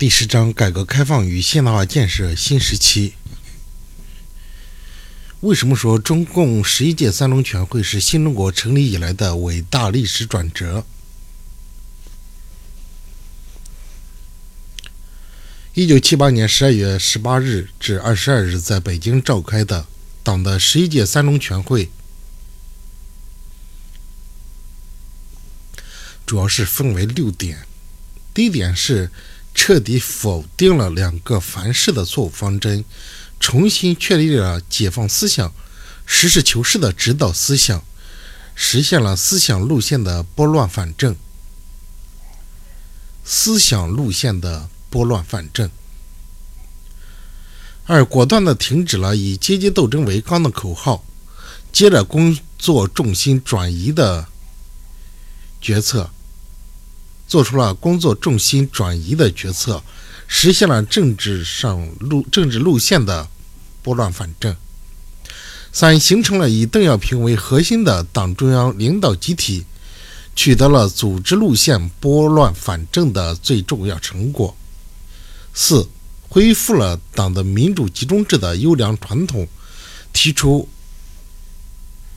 第十章：改革开放与现代化建设新时期。为什么说中共十一届三中全会是新中国成立以来的伟大历史转折？一九七八年十二月十八日至二十二日在北京召开的党的十一届三中全会，主要是分为六点。第一点是。彻底否定了两个凡是的错误方针，重新确立了解放思想、实事求是的指导思想，实现了思想路线的拨乱反正。思想路线的拨乱反正。二，果断地停止了以阶级斗争为纲的口号，接着工作重心转移的决策。做出了工作重心转移的决策，实现了政治上路政治路线的拨乱反正。三，形成了以邓小平为核心的党中央领导集体，取得了组织路线拨乱反正的最重要成果。四，恢复了党的民主集中制的优良传统，提出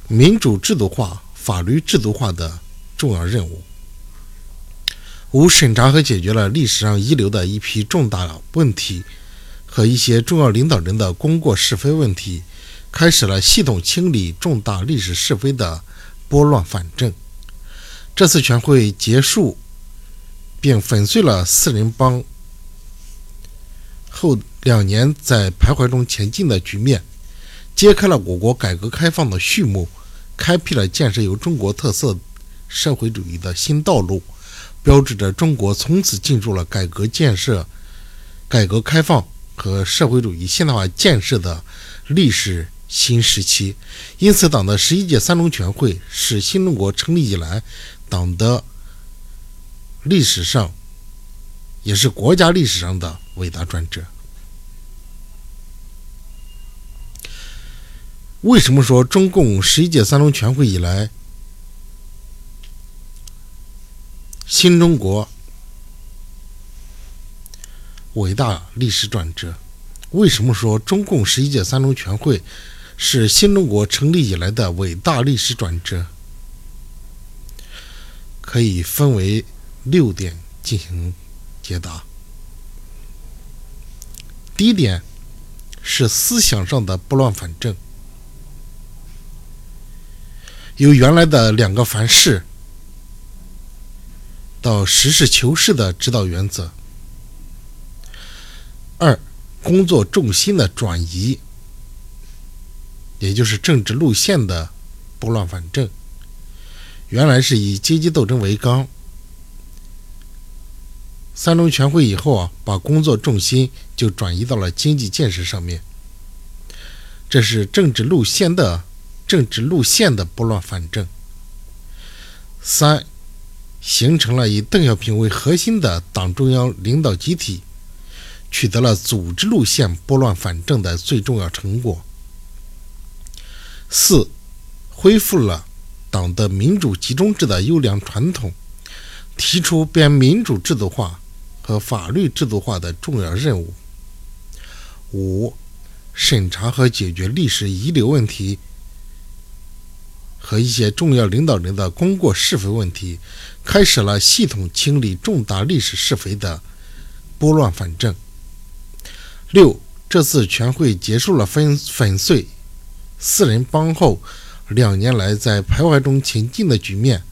民主制度化、法律制度化的重要任务。五审查和解决了历史上遗留的一批重大问题和一些重要领导人的功过是非问题，开始了系统清理重大历史是非的拨乱反正。这次全会结束，并粉碎了四人帮后两年在徘徊中前进的局面，揭开了我国改革开放的序幕，开辟了建设有中国特色社会主义的新道路。标志着中国从此进入了改革建设、改革开放和社会主义现代化建设的历史新时期。因此，党的十一届三中全会是新中国成立以来党的历史上，也是国家历史上的伟大转折。为什么说中共十一届三中全会以来？新中国伟大历史转折。为什么说中共十一届三中全会是新中国成立以来的伟大历史转折？可以分为六点进行解答。第一点是思想上的拨乱反正，由原来的两个凡是。到实事求是的指导原则。二，工作重心的转移，也就是政治路线的拨乱反正。原来是以阶级斗争为纲，三中全会以后啊，把工作重心就转移到了经济建设上面。这是政治路线的政治路线的拨乱反正。三。形成了以邓小平为核心的党中央领导集体，取得了组织路线拨乱反正的最重要成果。四，恢复了党的民主集中制的优良传统，提出编民主制度化和法律制度化的重要任务。五，审查和解决历史遗留问题。和一些重要领导人的功过是非问题，开始了系统清理重大历史是非的拨乱反正。六，这次全会结束了粉粉碎四人帮后两年来在徘徊中前进的局面，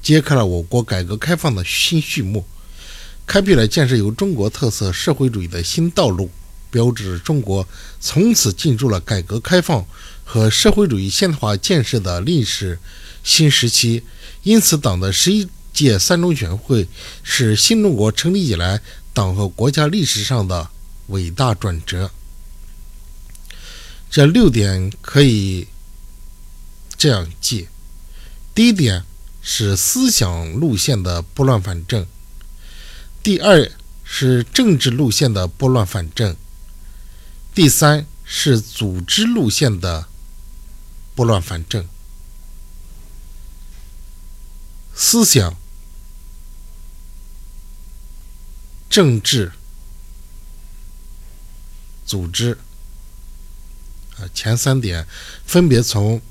揭开了我国改革开放的新序幕，开辟了建设有中国特色社会主义的新道路，标志着中国从此进入了改革开放。和社会主义现代化建设的历史新时期，因此，党的十一届三中全会是新中国成立以来党和国家历史上的伟大转折。这六点可以这样记：第一点是思想路线的拨乱反正；第二是政治路线的拨乱反正；第三是组织路线的。拨乱反正，思想、政治、组织。啊，前三点分别从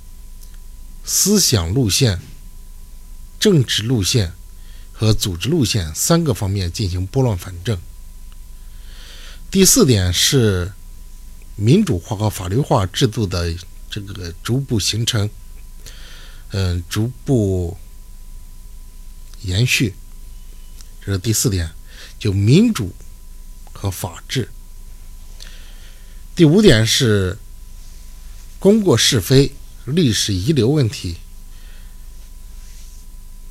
思想路线、政治路线和组织路线三个方面进行拨乱反正。第四点是民主化和法律化制度的这个逐步形成，嗯，逐步延续，这是第四点，就民主和法治。第五点是功过是非、历史遗留问题，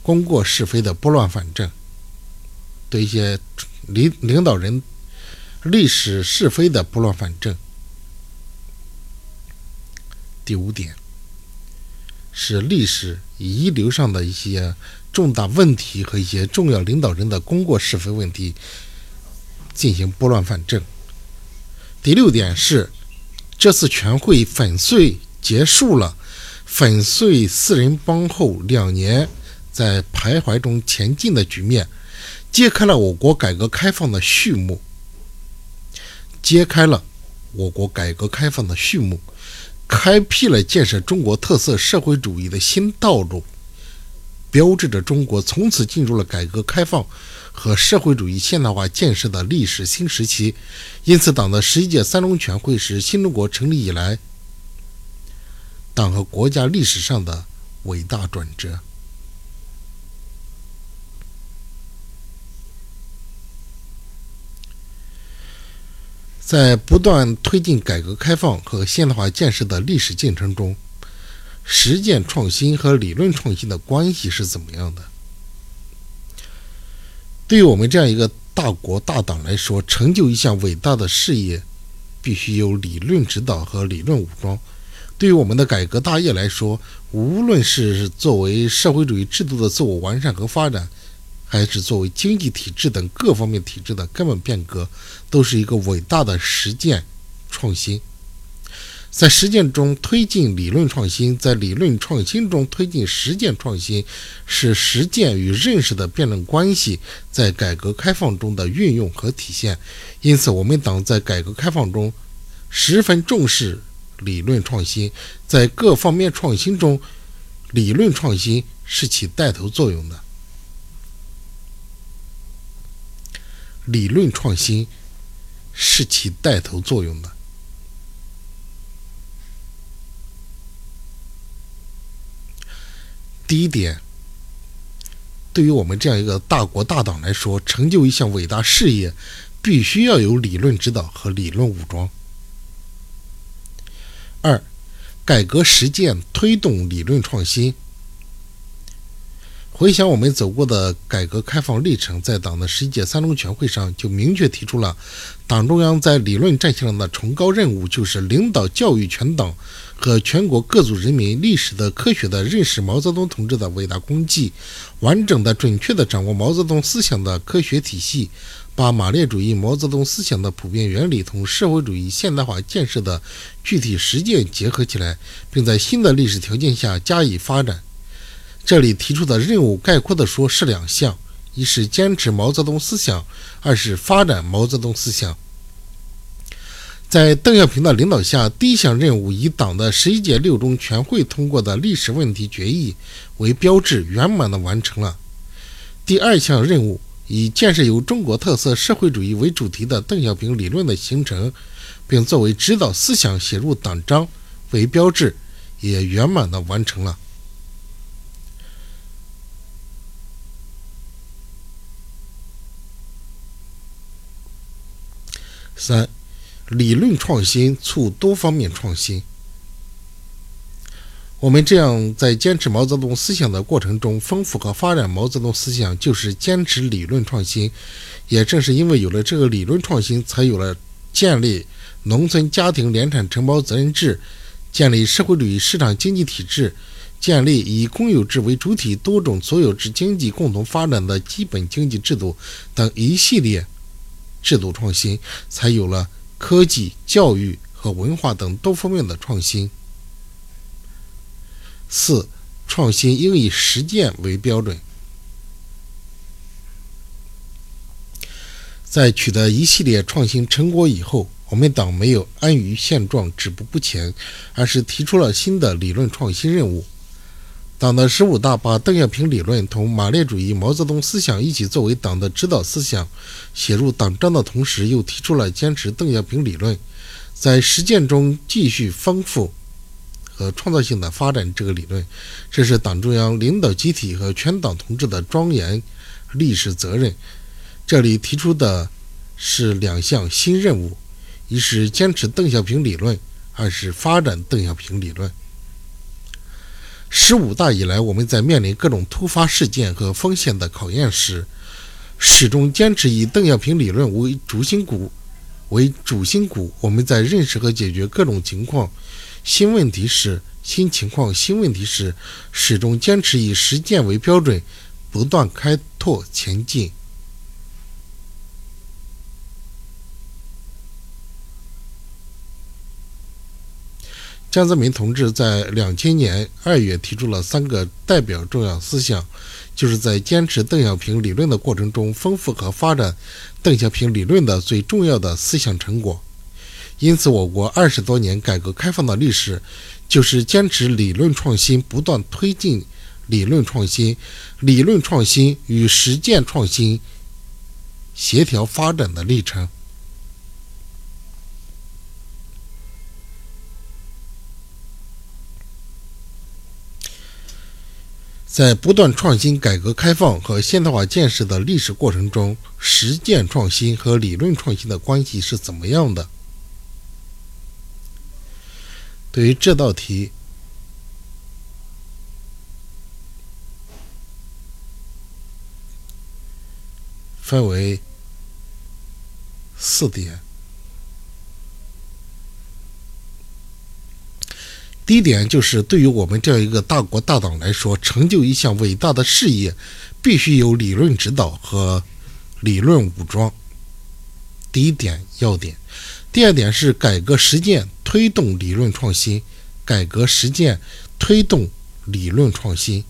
功过是非的拨乱反正，对一些领领导人。历史是非的拨乱反正。第五点是历史遗留上的一些重大问题和一些重要领导人的功过是非问题进行拨乱反正。第六点是这次全会粉碎结束了粉碎四人帮后两年在徘徊中前进的局面，揭开了我国改革开放的序幕。揭开了我国改革开放的序幕，开辟了建设中国特色社会主义的新道路，标志着中国从此进入了改革开放和社会主义现代化建设的历史新时期。因此，党的十一届三中全会是新中国成立以来党和国家历史上的伟大转折。在不断推进改革开放和现代化建设的历史进程中，实践创新和理论创新的关系是怎么样的？对于我们这样一个大国大党来说，成就一项伟大的事业，必须有理论指导和理论武装。对于我们的改革大业来说，无论是作为社会主义制度的自我完善和发展，还是作为经济体制等各方面体制的根本变革，都是一个伟大的实践创新。在实践中推进理论创新，在理论创新中推进实践创新，是实践与认识的辩证关系在改革开放中的运用和体现。因此，我们党在改革开放中十分重视理论创新，在各方面创新中，理论创新是起带头作用的。理论创新是起带头作用的。第一点，对于我们这样一个大国大党来说，成就一项伟大事业，必须要有理论指导和理论武装。二，改革实践推动理论创新。回想我们走过的改革开放历程，在党的十一届三中全会上就明确提出了，党中央在理论战线上的崇高任务，就是领导教育全党和全国各族人民历史的科学的认识毛泽东同志的伟大功绩，完整的、准确的掌握毛泽东思想的科学体系，把马列主义毛泽东思想的普遍原理同社会主义现代化建设的具体实践结合起来，并在新的历史条件下加以发展。这里提出的任务，概括的说是两项：一是坚持毛泽东思想，二是发展毛泽东思想。在邓小平的领导下，第一项任务以党的十一届六中全会通过的历史问题决议为标志，圆满地完成了。第二项任务以建设有中国特色社会主义为主题的邓小平理论的形成，并作为指导思想写入党章为标志，也圆满地完成了。三、理论创新促多方面创新。我们这样在坚持毛泽东思想的过程中，丰富和发展毛泽东思想，就是坚持理论创新。也正是因为有了这个理论创新，才有了建立农村家庭联产承包责任制、建立社会主义市场经济体制、建立以公有制为主体多种所有制经济共同发展的基本经济制度等一系列。制度创新，才有了科技、教育和文化等多方面的创新。四、创新应以实践为标准。在取得一系列创新成果以后，我们党没有安于现状、止步不前，而是提出了新的理论创新任务。党的十五大把邓小平理论同马列主义、毛泽东思想一起作为党的指导思想写入党章的同时，又提出了坚持邓小平理论，在实践中继续丰富和创造性的发展这个理论。这是党中央领导集体和全党同志的庄严历史责任。这里提出的是两项新任务：一是坚持邓小平理论，二是发展邓小平理论。十五大以来，我们在面临各种突发事件和风险的考验时，始终坚持以邓小平理论为主心骨。为主心骨，我们在认识和解决各种情况、新问题时、新情况、新问题时，始终坚持以实践为标准，不断开拓前进。江泽民同志在两千年二月提出了三个代表重要思想，就是在坚持邓小平理论的过程中，丰富和发展邓小平理论的最重要的思想成果。因此，我国二十多年改革开放的历史，就是坚持理论创新，不断推进理论创新，理论创新与实践创新协调发展的历程。在不断创新、改革开放和现代化建设的历史过程中，实践创新和理论创新的关系是怎么样的？对于这道题，分为四点。第一点就是，对于我们这样一个大国大党来说，成就一项伟大的事业，必须有理论指导和理论武装。第一点要点。第二点是改革实践推动理论创新，改革实践推动理论创新。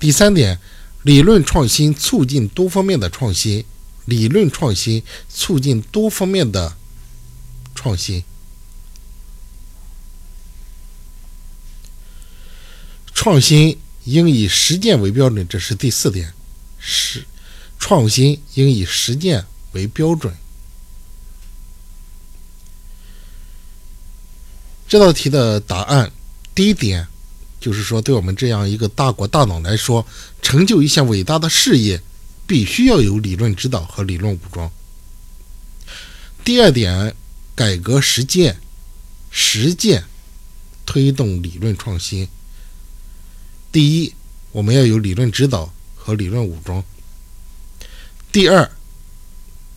第三点，理论创新促进多方面的创新，理论创新促进多方面的创新。创新应以实践为标准，这是第四点。是创新应以实践为标准。这道题的答案，第一点就是说，对我们这样一个大国大党来说，成就一项伟大的事业，必须要有理论指导和理论武装。第二点，改革实践，实践推动理论创新。第一，我们要有理论指导和理论武装；第二，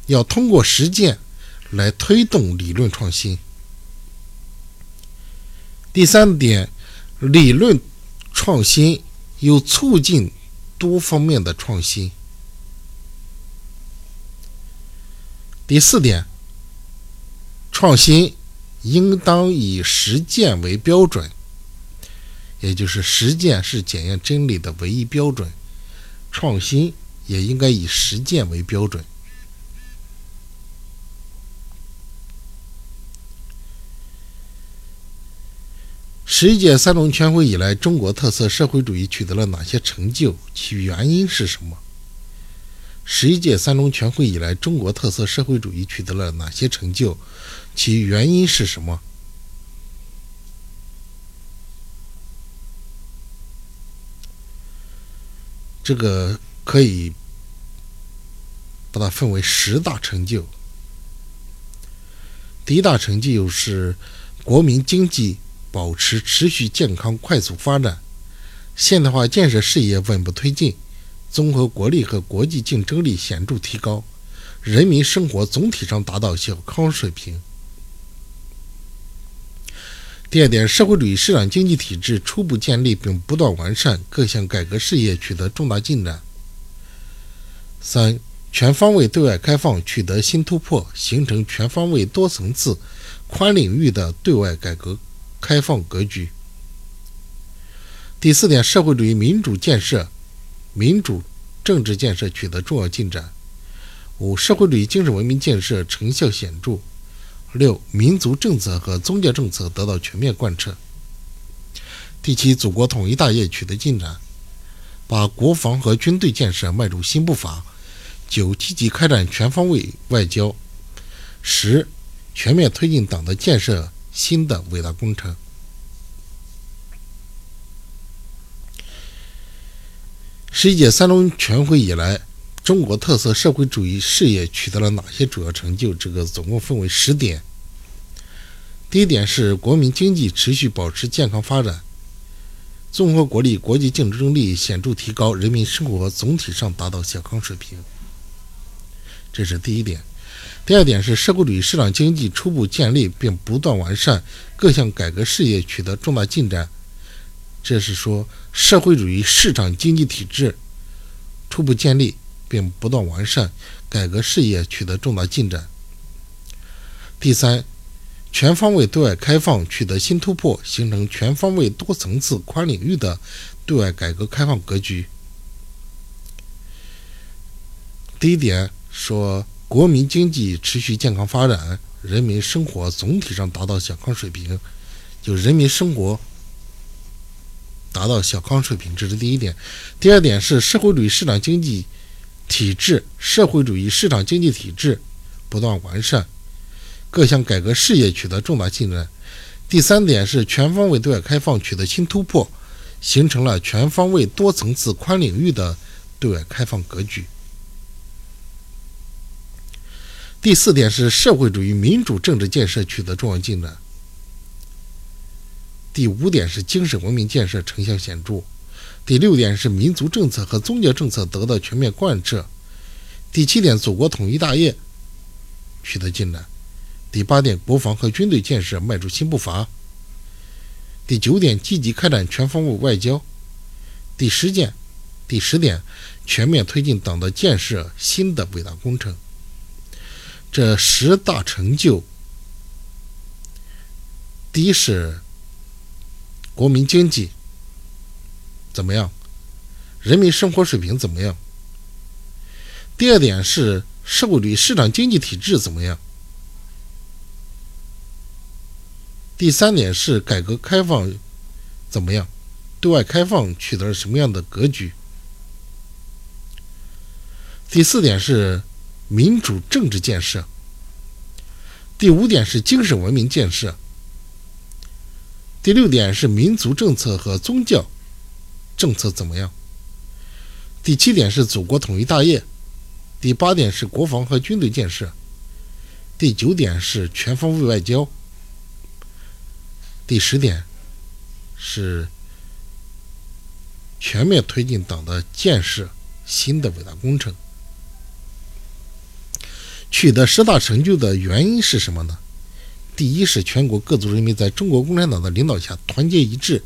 要通过实践来推动理论创新；第三点，理论创新有促进多方面的创新；第四点，创新应当以实践为标准。也就是实践是检验真理的唯一标准，创新也应该以实践为标准。十一届三中全会以来，中国特色社会主义取得了哪些成就？其原因是什么？十一届三中全会以来，中国特色社会主义取得了哪些成就？其原因是什么？这个可以把它分为十大成就。第一大成就是国民经济保持持续健康快速发展，现代化建设事业稳步推进，综合国力和国际竞争力显著提高，人民生活总体上达到小康水平。第二点，社会主义市场经济体制初步建立并不断完善，各项改革事业取得重大进展。三，全方位对外开放取得新突破，形成全方位、多层次、宽领域的对外改革开放格局。第四点，社会主义民主建设、民主政治建设取得重要进展。五，社会主义精神文明建设成效显著。六、民族政策和宗教政策得到全面贯彻。第七，祖国统一大业取得进展，把国防和军队建设迈入新步伐。九、积极开展全方位外交。十、全面推进党的建设新的伟大工程。十一届三中全会以来，中国特色社会主义事业取得了哪些主要成就？这个总共分为十点。第一点是国民经济持续保持健康发展，综合国力、国际竞争力显著提高，人民生活总体上达到小康水平。这是第一点。第二点是社会主义市场经济初步建立并不断完善，各项改革事业取得重大进展。这是说社会主义市场经济体制初步建立并不断完善，改革事业取得重大进展。第三，全方位对外开放取得新突破，形成全方位多层次宽领域的对外改革开放格局。第一点说。国民经济持续健康发展，人民生活总体上达到小康水平，就人民生活达到小康水平，这是第一点。第二点是社会主义市场经济体制，社会主义市场经济体制不断完善，各项改革事业取得重大进展。第三点是全方位对外开放取得新突破，形成了全方位多层次宽领域的对外开放格局。第四点是社会主义民主政治建设取得重要进展。第五点是精神文明建设成效显著。第六点是民族政策和宗教政策得到全面贯彻。第七点，祖国统一大业取得进展。第八点，国防和军队建设迈出新步伐。第九点，积极开展全方位外交。第十件，第十点，全面推进党的建设新的伟大工程。这十大成就，第一是国民经济怎么样，人民生活水平怎么样？第二点是社会主义市场经济体制怎么样？第三点是改革开放怎么样？对外开放取得了什么样的格局？第四点是。民主政治建设。第五点是精神文明建设。第六点是民族政策和宗教政策怎么样？第七点是祖国统一大业。第八点是国防和军队建设。第九点是全方位外交。第十点是全面推进党的建设新的伟大工程。取得十大成就的原因是什么呢？第一是全国各族人民在中国共产党的领导下团结一致、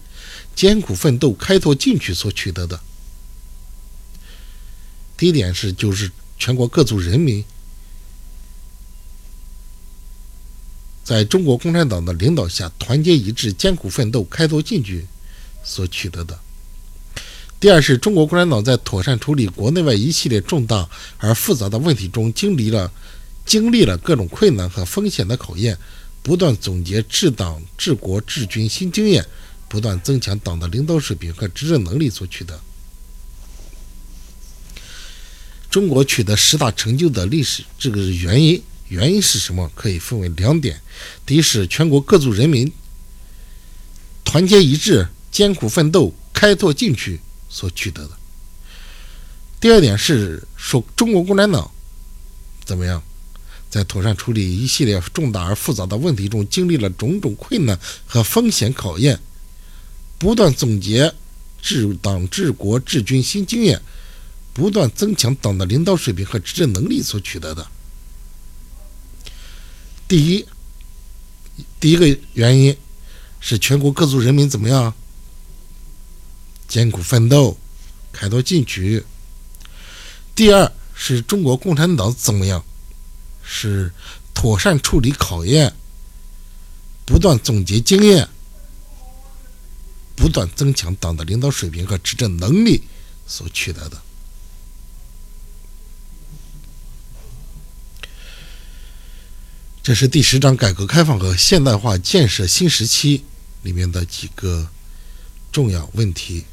艰苦奋斗、开拓进取所取得的。第一点是就是全国各族人民在中国共产党的领导下团结一致、艰苦奋斗、开拓进取所取得的。第二是中国共产党在妥善处理国内外一系列重大而复杂的问题中经历了。经历了各种困难和风险的考验，不断总结治党治国治军新经验，不断增强党的领导水平和执政能力所取得。中国取得十大成就的历史，这个原因原因是什么？可以分为两点：第一是全国各族人民团结一致、艰苦奋斗、开拓进取所取得的；第二点是说中国共产党怎么样？在妥善处理一系列重大而复杂的问题中，经历了种种困难和风险考验，不断总结治党治国治军新经验，不断增强党的领导水平和执政能力所取得的。第一，第一个原因是全国各族人民怎么样？艰苦奋斗，开拓进取。第二是中国共产党怎么样？是妥善处理考验，不断总结经验，不断增强党的领导水平和执政能力所取得的。这是第十章改革开放和现代化建设新时期里面的几个重要问题。